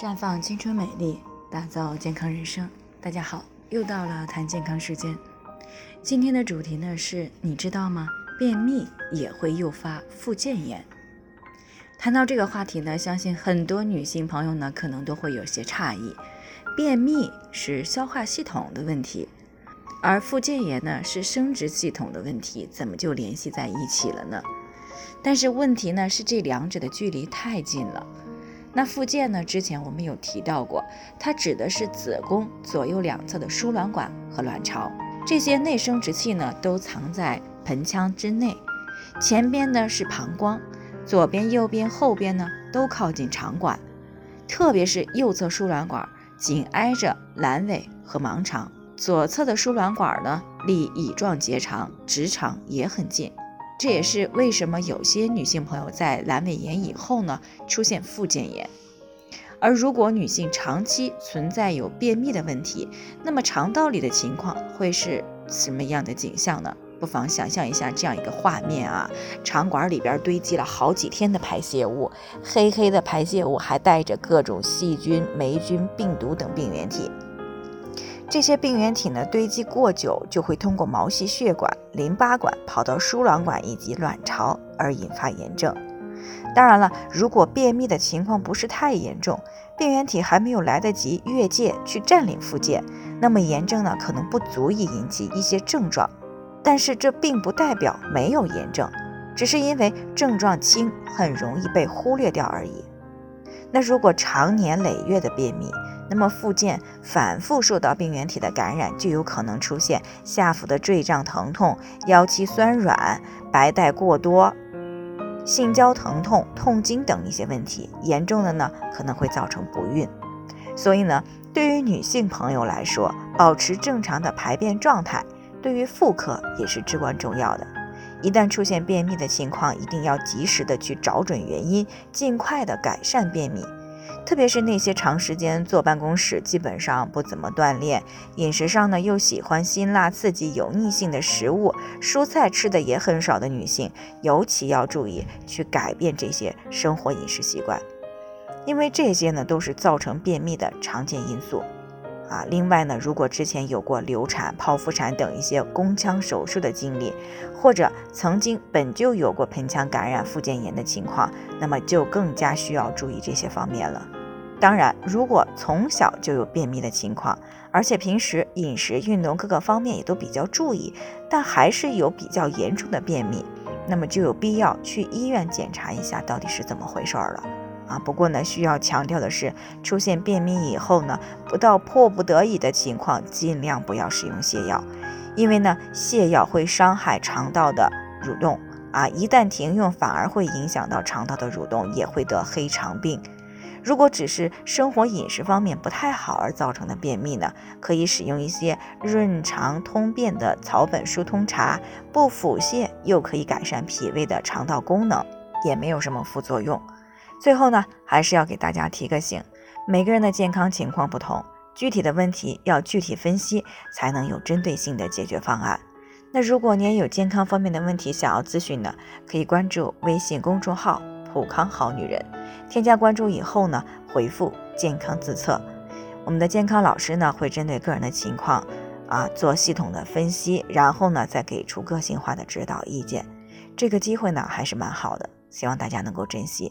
绽放青春美丽，打造健康人生。大家好，又到了谈健康时间。今天的主题呢是，你知道吗？便秘也会诱发附件炎。谈到这个话题呢，相信很多女性朋友呢可能都会有些诧异。便秘是消化系统的问题，而附件炎呢是生殖系统的问题，怎么就联系在一起了呢？但是问题呢是这两者的距离太近了。那附件呢？之前我们有提到过，它指的是子宫左右两侧的输卵管和卵巢，这些内生殖器呢都藏在盆腔之内。前边呢是膀胱，左边、右边、后边呢都靠近肠管，特别是右侧输卵管紧挨着阑尾和盲肠，左侧的输卵管呢离乙状结肠、直肠也很近。这也是为什么有些女性朋友在阑尾炎以后呢，出现附件炎。而如果女性长期存在有便秘的问题，那么肠道里的情况会是什么样的景象呢？不妨想象一下这样一个画面啊，肠管里边堆积了好几天的排泄物，黑黑的排泄物还带着各种细菌、霉菌、病毒等病原体。这些病原体呢堆积过久，就会通过毛细血管、淋巴管跑到输卵管以及卵巢，而引发炎症。当然了，如果便秘的情况不是太严重，病原体还没有来得及越界去占领附件，那么炎症呢可能不足以引起一些症状。但是这并不代表没有炎症，只是因为症状轻，很容易被忽略掉而已。那如果长年累月的便秘，那么附件反复受到病原体的感染，就有可能出现下腹的坠胀疼痛、腰膝酸软、白带过多、性交疼痛、痛经等一些问题。严重的呢，可能会造成不孕。所以呢，对于女性朋友来说，保持正常的排便状态，对于妇科也是至关重要的。一旦出现便秘的情况，一定要及时的去找准原因，尽快的改善便秘。特别是那些长时间坐办公室，基本上不怎么锻炼，饮食上呢又喜欢辛辣刺激、油腻性的食物，蔬菜吃的也很少的女性，尤其要注意去改变这些生活饮食习惯，因为这些呢都是造成便秘的常见因素。啊，另外呢，如果之前有过流产、剖腹产等一些宫腔手术的经历，或者曾经本就有过盆腔感染、附件炎的情况，那么就更加需要注意这些方面了。当然，如果从小就有便秘的情况，而且平时饮食、运动各个方面也都比较注意，但还是有比较严重的便秘，那么就有必要去医院检查一下到底是怎么回事了。啊，不过呢，需要强调的是，出现便秘以后呢，不到迫不得已的情况，尽量不要使用泻药，因为呢，泻药会伤害肠道的蠕动啊，一旦停用，反而会影响到肠道的蠕动，也会得黑肠病。如果只是生活饮食方面不太好而造成的便秘呢，可以使用一些润肠通便的草本疏通茶，不腹泻又可以改善脾胃的肠道功能，也没有什么副作用。最后呢，还是要给大家提个醒，每个人的健康情况不同，具体的问题要具体分析，才能有针对性的解决方案。那如果你也有健康方面的问题想要咨询呢，可以关注微信公众号“普康好女人”，添加关注以后呢，回复“健康自测”，我们的健康老师呢会针对个人的情况啊做系统的分析，然后呢再给出个性化的指导意见。这个机会呢还是蛮好的，希望大家能够珍惜。